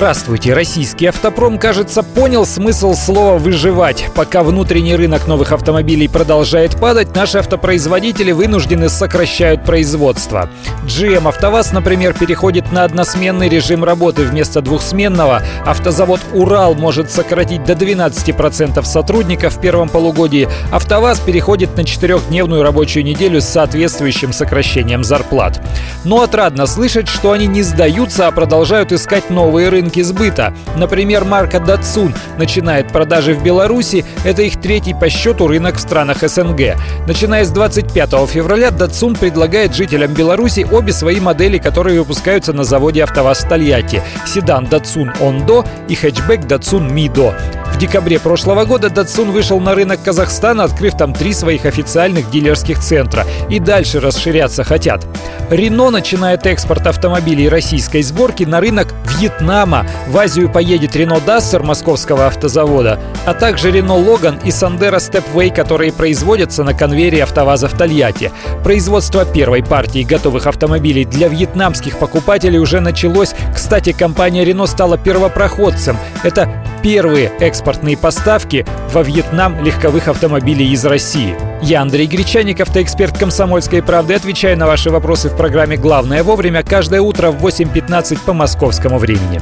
Здравствуйте. Российский автопром, кажется, понял смысл слова «выживать». Пока внутренний рынок новых автомобилей продолжает падать, наши автопроизводители вынуждены сокращают производство. GM «АвтоВАЗ», например, переходит на односменный режим работы вместо двухсменного. Автозавод «Урал» может сократить до 12% сотрудников в первом полугодии. «АвтоВАЗ» переходит на четырехдневную рабочую неделю с соответствующим сокращением зарплат. Но отрадно слышать, что они не сдаются, а продолжают искать новые рынки рынке сбыта. Например, марка Datsun начинает продажи в Беларуси. Это их третий по счету рынок в странах СНГ. Начиная с 25 февраля Datsun предлагает жителям Беларуси обе свои модели, которые выпускаются на заводе АвтоВАЗ Тольятти. Седан Datsun Ondo и хэтчбэк Datsun Mido. Декабре прошлого года Datsun вышел на рынок Казахстана, открыв там три своих официальных дилерских центра. И дальше расширяться хотят. Рено начинает экспорт автомобилей российской сборки на рынок Вьетнама. В Азию поедет Рено Duster московского автозавода, а также Рено Логан и Сандера Stepway, которые производятся на конвейере АвтоВАЗа в Тольятти. Производство первой партии готовых автомобилей для вьетнамских покупателей уже началось. Кстати, компания Рено стала первопроходцем. Это первые экспортные поставки во Вьетнам легковых автомобилей из России. Я Андрей Гречаник, автоэксперт «Комсомольской правды». Отвечаю на ваши вопросы в программе «Главное вовремя» каждое утро в 8.15 по московскому времени.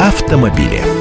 Автомобили.